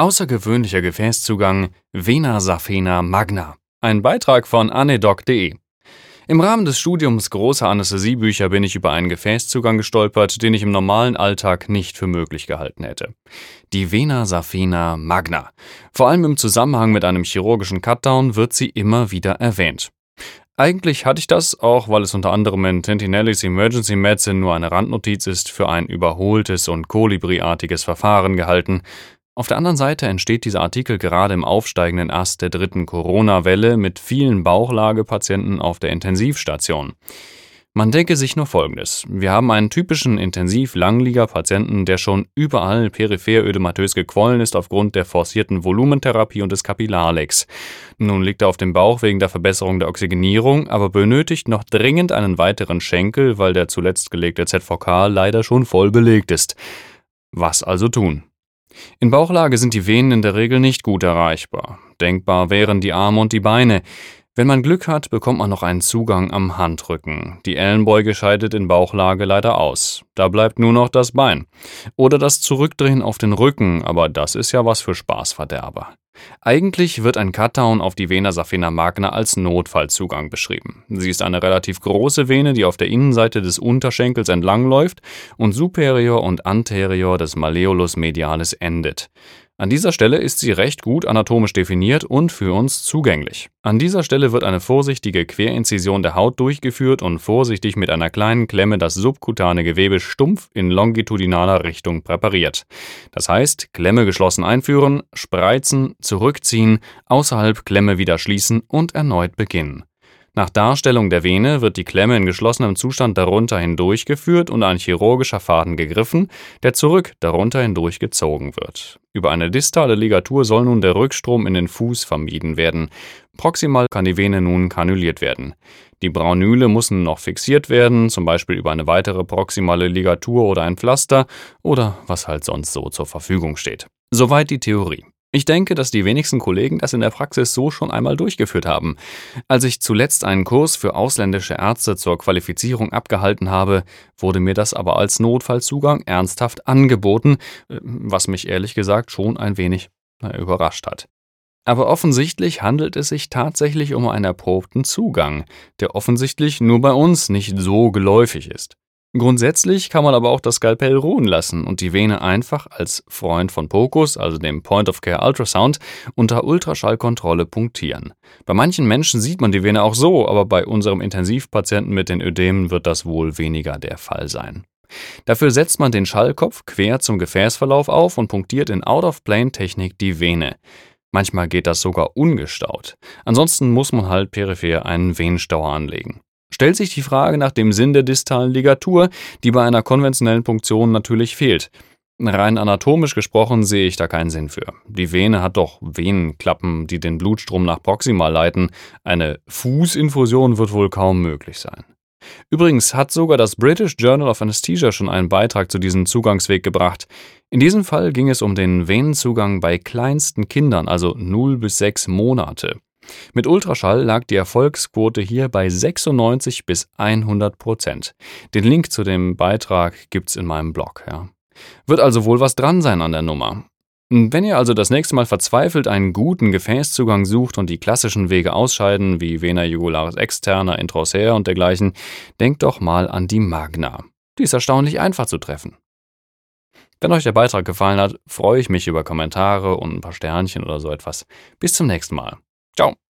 Außergewöhnlicher Gefäßzugang Vena saphena magna. Ein Beitrag von anedoc.de. Im Rahmen des Studiums großer Anästhesiebücher bin ich über einen Gefäßzugang gestolpert, den ich im normalen Alltag nicht für möglich gehalten hätte. Die Vena saphena magna. Vor allem im Zusammenhang mit einem chirurgischen Cutdown wird sie immer wieder erwähnt. Eigentlich hatte ich das, auch weil es unter anderem in Tintinellis Emergency Medicine nur eine Randnotiz ist, für ein überholtes und kolibriartiges Verfahren gehalten, auf der anderen Seite entsteht dieser Artikel gerade im aufsteigenden Ast der dritten Corona-Welle mit vielen Bauchlagepatienten auf der Intensivstation. Man denke sich nur Folgendes. Wir haben einen typischen Intensiv-Langlieger-Patienten, der schon überall peripher ödematös gequollen ist aufgrund der forcierten Volumentherapie und des Kapillarlecks. Nun liegt er auf dem Bauch wegen der Verbesserung der Oxygenierung, aber benötigt noch dringend einen weiteren Schenkel, weil der zuletzt gelegte ZVK leider schon voll belegt ist. Was also tun? In Bauchlage sind die Venen in der Regel nicht gut erreichbar. Denkbar wären die Arme und die Beine. Wenn man Glück hat, bekommt man noch einen Zugang am Handrücken. Die Ellenbeuge scheidet in Bauchlage leider aus. Da bleibt nur noch das Bein. Oder das Zurückdrehen auf den Rücken, aber das ist ja was für Spaßverderber. Eigentlich wird ein Cutdown auf die Vena saphena magna als Notfallzugang beschrieben. Sie ist eine relativ große Vene, die auf der Innenseite des Unterschenkels entlangläuft und superior und anterior des Malleolus medialis endet. An dieser Stelle ist sie recht gut anatomisch definiert und für uns zugänglich. An dieser Stelle wird eine vorsichtige Querinzision der Haut durchgeführt und vorsichtig mit einer kleinen Klemme das subkutane Gewebe stumpf in longitudinaler Richtung präpariert. Das heißt, Klemme geschlossen einführen, spreizen, zurückziehen, außerhalb Klemme wieder schließen und erneut beginnen. Nach Darstellung der Vene wird die Klemme in geschlossenem Zustand darunter hindurchgeführt und ein chirurgischer Faden gegriffen, der zurück darunter hindurch gezogen wird. Über eine distale Ligatur soll nun der Rückstrom in den Fuß vermieden werden. Proximal kann die Vene nun kanuliert werden. Die Braunüle muss nun noch fixiert werden, zum Beispiel über eine weitere proximale Ligatur oder ein Pflaster oder was halt sonst so zur Verfügung steht. Soweit die Theorie. Ich denke, dass die wenigsten Kollegen das in der Praxis so schon einmal durchgeführt haben. Als ich zuletzt einen Kurs für ausländische Ärzte zur Qualifizierung abgehalten habe, wurde mir das aber als Notfallzugang ernsthaft angeboten, äh, was mich ehrlich gesagt schon ein wenig überrascht hat. Aber offensichtlich handelt es sich tatsächlich um einen erprobten Zugang, der offensichtlich nur bei uns nicht so geläufig ist. Grundsätzlich kann man aber auch das Skalpell ruhen lassen und die Vene einfach als Freund von POCUS, also dem Point-of-Care Ultrasound, unter Ultraschallkontrolle punktieren. Bei manchen Menschen sieht man die Vene auch so, aber bei unserem Intensivpatienten mit den Ödemen wird das wohl weniger der Fall sein. Dafür setzt man den Schallkopf quer zum Gefäßverlauf auf und punktiert in Out-of-Plane-Technik die Vene. Manchmal geht das sogar ungestaut. Ansonsten muss man halt peripher einen Venenstauer anlegen stellt sich die Frage nach dem Sinn der distalen Ligatur, die bei einer konventionellen Punktion natürlich fehlt. Rein anatomisch gesprochen sehe ich da keinen Sinn für. Die Vene hat doch Venenklappen, die den Blutstrom nach proximal leiten. Eine Fußinfusion wird wohl kaum möglich sein. Übrigens hat sogar das British Journal of Anesthesia schon einen Beitrag zu diesem Zugangsweg gebracht. In diesem Fall ging es um den Venenzugang bei kleinsten Kindern, also 0 bis 6 Monate. Mit Ultraschall lag die Erfolgsquote hier bei 96 bis 100 Prozent. Den Link zu dem Beitrag gibt's in meinem Blog. Ja. Wird also wohl was dran sein an der Nummer. Wenn ihr also das nächste Mal verzweifelt einen guten Gefäßzugang sucht und die klassischen Wege ausscheiden, wie Vena jugularis externa, intraossär und dergleichen, denkt doch mal an die Magna. Die ist erstaunlich einfach zu treffen. Wenn euch der Beitrag gefallen hat, freue ich mich über Kommentare und ein paar Sternchen oder so etwas. Bis zum nächsten Mal. Ciao.